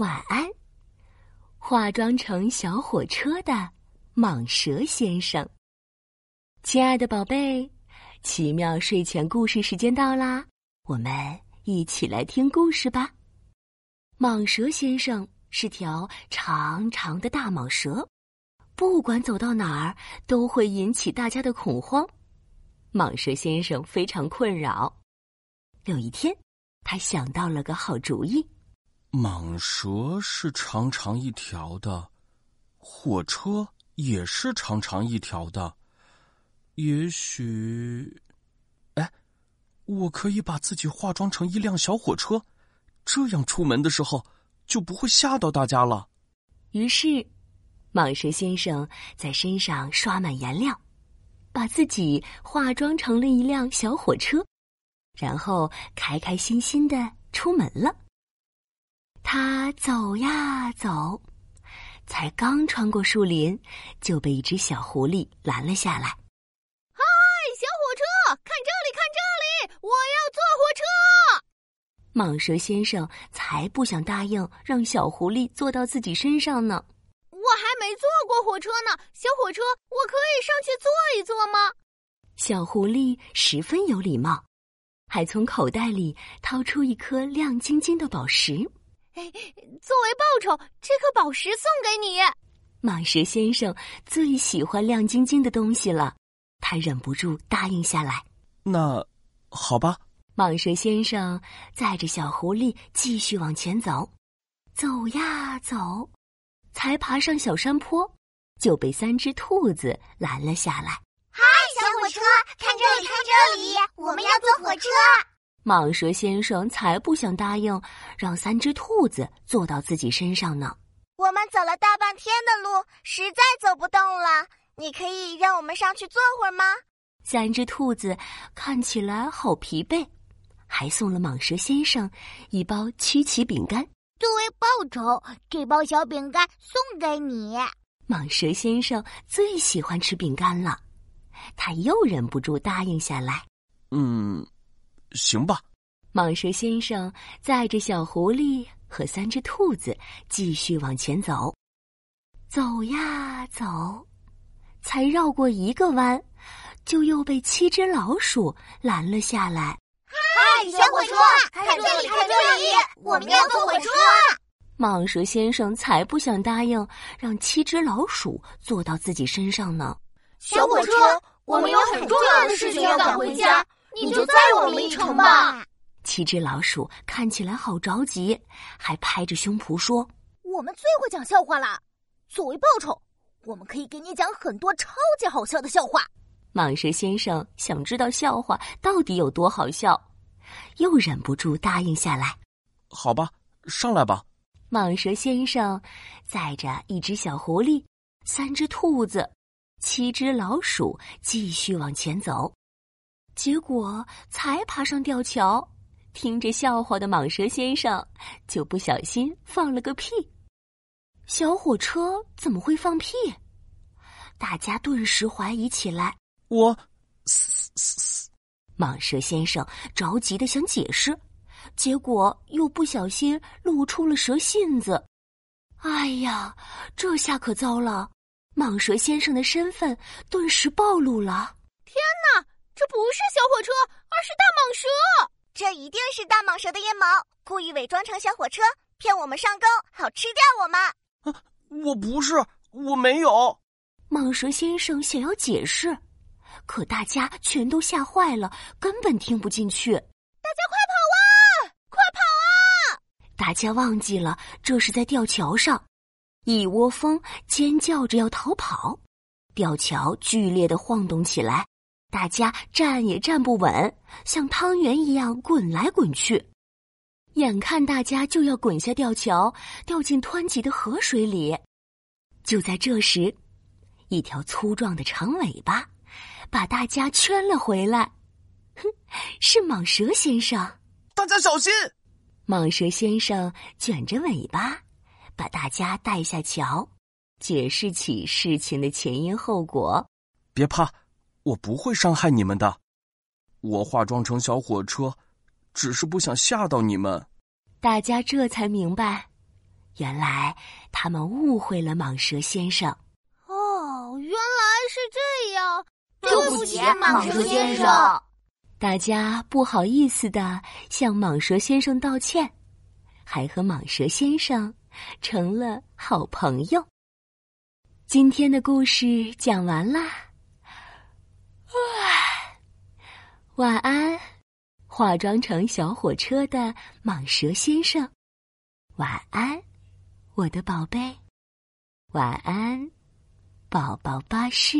晚安。化妆成小火车的蟒蛇先生，亲爱的宝贝，奇妙睡前故事时间到啦！我们一起来听故事吧。蟒蛇先生是条长长的大蟒蛇，不管走到哪儿都会引起大家的恐慌。蟒蛇先生非常困扰。有一天，他想到了个好主意。蟒蛇是长长一条的，火车也是长长一条的。也许，哎，我可以把自己化妆成一辆小火车，这样出门的时候就不会吓到大家了。于是，蟒蛇先生在身上刷满颜料，把自己化妆成了一辆小火车，然后开开心心的出门了。他走呀走，才刚穿过树林，就被一只小狐狸拦了下来。“嗨，小火车，看这里，看这里，我要坐火车！”蟒蛇先生才不想答应让小狐狸坐到自己身上呢。我还没坐过火车呢，小火车，我可以上去坐一坐吗？小狐狸十分有礼貌，还从口袋里掏出一颗亮晶晶的宝石。作为报酬，这颗宝石送给你。蟒蛇先生最喜欢亮晶晶的东西了，他忍不住答应下来。那好吧。蟒蛇先生载着小狐狸继续往前走，走呀走，才爬上小山坡，就被三只兔子拦了下来。嗨，小火车，看这里，看这里，我们要坐火车。蟒蛇先生才不想答应让三只兔子坐到自己身上呢。我们走了大半天的路，实在走不动了。你可以让我们上去坐会儿吗？三只兔子看起来好疲惫，还送了蟒蛇先生一包曲奇饼干。作为报酬，这包小饼干送给你。蟒蛇先生最喜欢吃饼干了，他又忍不住答应下来。嗯。行吧，蟒蛇先生载着小狐狸和三只兔子继续往前走，走呀走，才绕过一个弯，就又被七只老鼠拦了下来。嗨，小火车，看这里，看这里，我们要坐火车。蟒蛇先生才不想答应让七只老鼠坐到自己身上呢。小火车，我们有很重要的事情要赶回家。你就载我们一程吧。七只老鼠看起来好着急，还拍着胸脯说：“我们最会讲笑话了。作为报酬，我们可以给你讲很多超级好笑的笑话。”蟒蛇先生想知道笑话到底有多好笑，又忍不住答应下来。好吧，上来吧。蟒蛇先生载着一只小狐狸、三只兔子、七只老鼠，继续往前走。结果才爬上吊桥，听着笑话的蟒蛇先生就不小心放了个屁。小火车怎么会放屁？大家顿时怀疑起来。我，蟒蛇先生着急的想解释，结果又不小心露出了蛇信子。哎呀，这下可糟了！蟒蛇先生的身份顿时暴露了。天哪！这不是小火车，而是大蟒蛇。这一定是大蟒蛇的阴谋，故意伪装成小火车，骗我们上钩，好吃掉我们。啊，我不是，我没有。蟒蛇先生想要解释，可大家全都吓坏了，根本听不进去。大家快跑啊！快跑啊！大家忘记了这是在吊桥上，一窝蜂尖叫着要逃跑，吊桥剧烈的晃动起来。大家站也站不稳，像汤圆一样滚来滚去。眼看大家就要滚下吊桥，掉进湍急的河水里。就在这时，一条粗壮的长尾巴把大家圈了回来。哼，是蟒蛇先生！大家小心！蟒蛇先生卷着尾巴，把大家带下桥，解释起事情的前因后果。别怕。我不会伤害你们的，我化妆成小火车，只是不想吓到你们。大家这才明白，原来他们误会了蟒蛇先生。哦，原来是这样。对不起，蟒蛇先生。大家不好意思的向蟒蛇先生道歉，还和蟒蛇先生成了好朋友。今天的故事讲完啦，晚安，化妆成小火车的蟒蛇先生。晚安，我的宝贝。晚安，宝宝巴士。